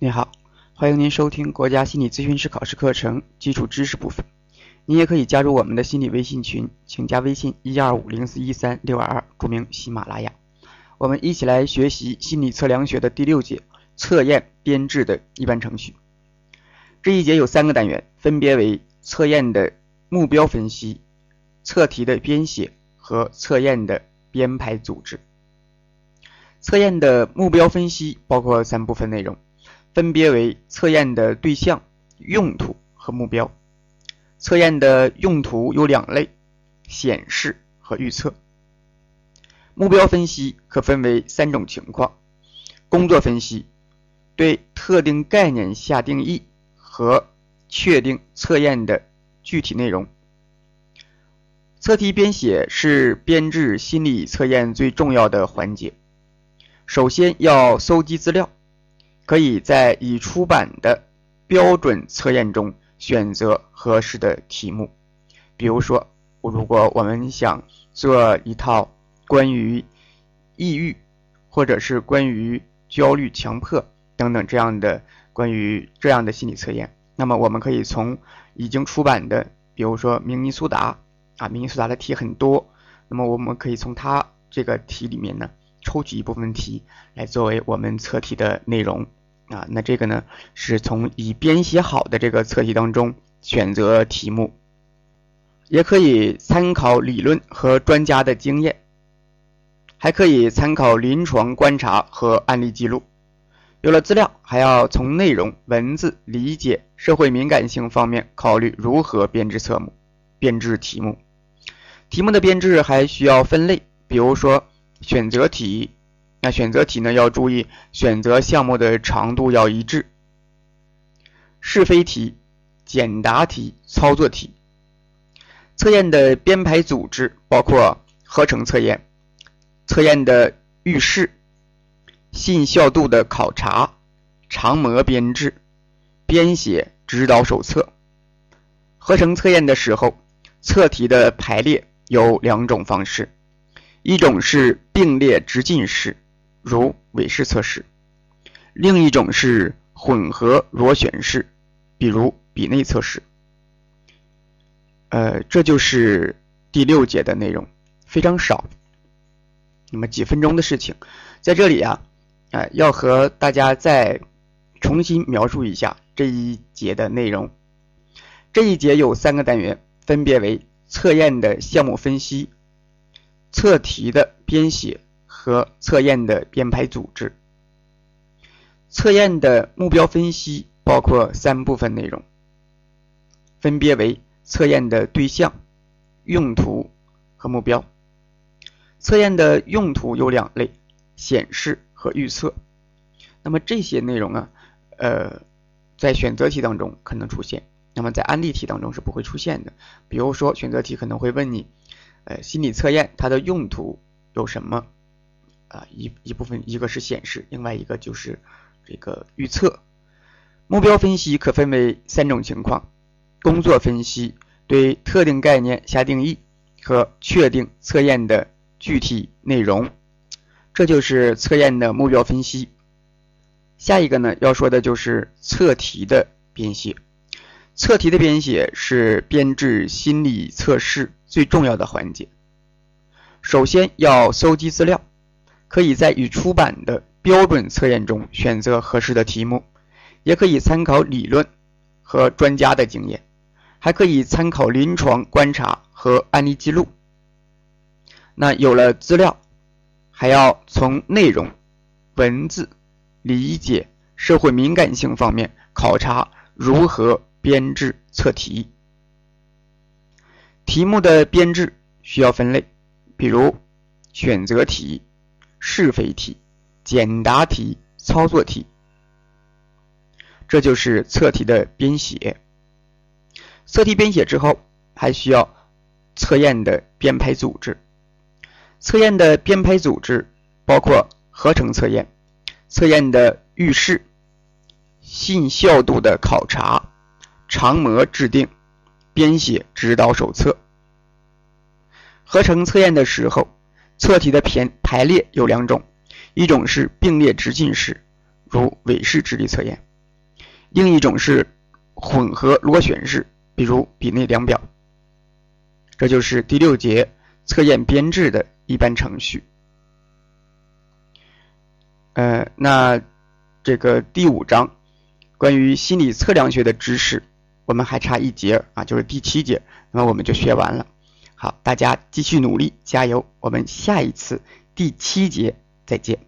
你好，欢迎您收听国家心理咨询师考试课程基础知识部分。您也可以加入我们的心理微信群，请加微信一二五零四一三六二二，注明喜马拉雅。我们一起来学习心理测量学的第六节测验编制的一般程序。这一节有三个单元，分别为测验的目标分析、测题的编写和测验的编排组织。测验的目标分析包括三部分内容。分别为测验的对象、用途和目标。测验的用途有两类：显示和预测。目标分析可分为三种情况：工作分析，对特定概念下定义和确定测验的具体内容。测题编写是编制心理测验最重要的环节。首先要搜集资料。可以在已出版的标准测验中选择合适的题目，比如说，如果我们想做一套关于抑郁，或者是关于焦虑、强迫等等这样的关于这样的心理测验，那么我们可以从已经出版的，比如说明尼苏达啊，明尼苏达的题很多，那么我们可以从它这个题里面呢抽取一部分题来作为我们测题的内容。啊，那这个呢，是从已编写好的这个测题当中选择题目，也可以参考理论和专家的经验，还可以参考临床观察和案例记录。有了资料，还要从内容、文字、理解、社会敏感性方面考虑如何编制测目、编制题目。题目的编制还需要分类，比如说选择题。那选择题呢，要注意选择项目的长度要一致。是非题、简答题、操作题。测验的编排组织包括合成测验、测验的预示、信效度的考察、长模编制、编写指导手册。合成测验的时候，测题的排列有两种方式，一种是并列直进式。如韦氏测试，另一种是混合螺旋式，比如比内测试。呃，这就是第六节的内容，非常少。那么几分钟的事情，在这里啊，啊，要和大家再重新描述一下这一节的内容。这一节有三个单元，分别为测验的项目分析、测题的编写。和测验的编排组织。测验的目标分析包括三部分内容，分别为测验的对象、用途和目标。测验的用途有两类：显示和预测。那么这些内容啊，呃，在选择题当中可能出现，那么在案例题当中是不会出现的。比如说选择题可能会问你，呃，心理测验它的用途有什么？啊，一一部分，一个是显示，另外一个就是这个预测。目标分析可分为三种情况：工作分析，对特定概念下定义和确定测验的具体内容，这就是测验的目标分析。下一个呢，要说的就是测题的编写。测题的编写是编制心理测试最重要的环节。首先要搜集资料。可以在已出版的标准测验中选择合适的题目，也可以参考理论和专家的经验，还可以参考临床观察和案例记录。那有了资料，还要从内容、文字、理解、社会敏感性方面考察如何编制测题。题目的编制需要分类，比如选择题。是非题、简答题、操作题，这就是测题的编写。测题编写之后，还需要测验的编排组织。测验的编排组织包括合成测验、测验的预示、信效度的考察、长模制定、编写指导手册。合成测验的时候。测题的排排列有两种，一种是并列直进式，如韦氏智力测验；另一种是混合螺旋式，比如比内量表。这就是第六节测验编制的一般程序。呃，那这个第五章关于心理测量学的知识，我们还差一节啊，就是第七节，那么我们就学完了。好，大家继续努力，加油！我们下一次第七节再见。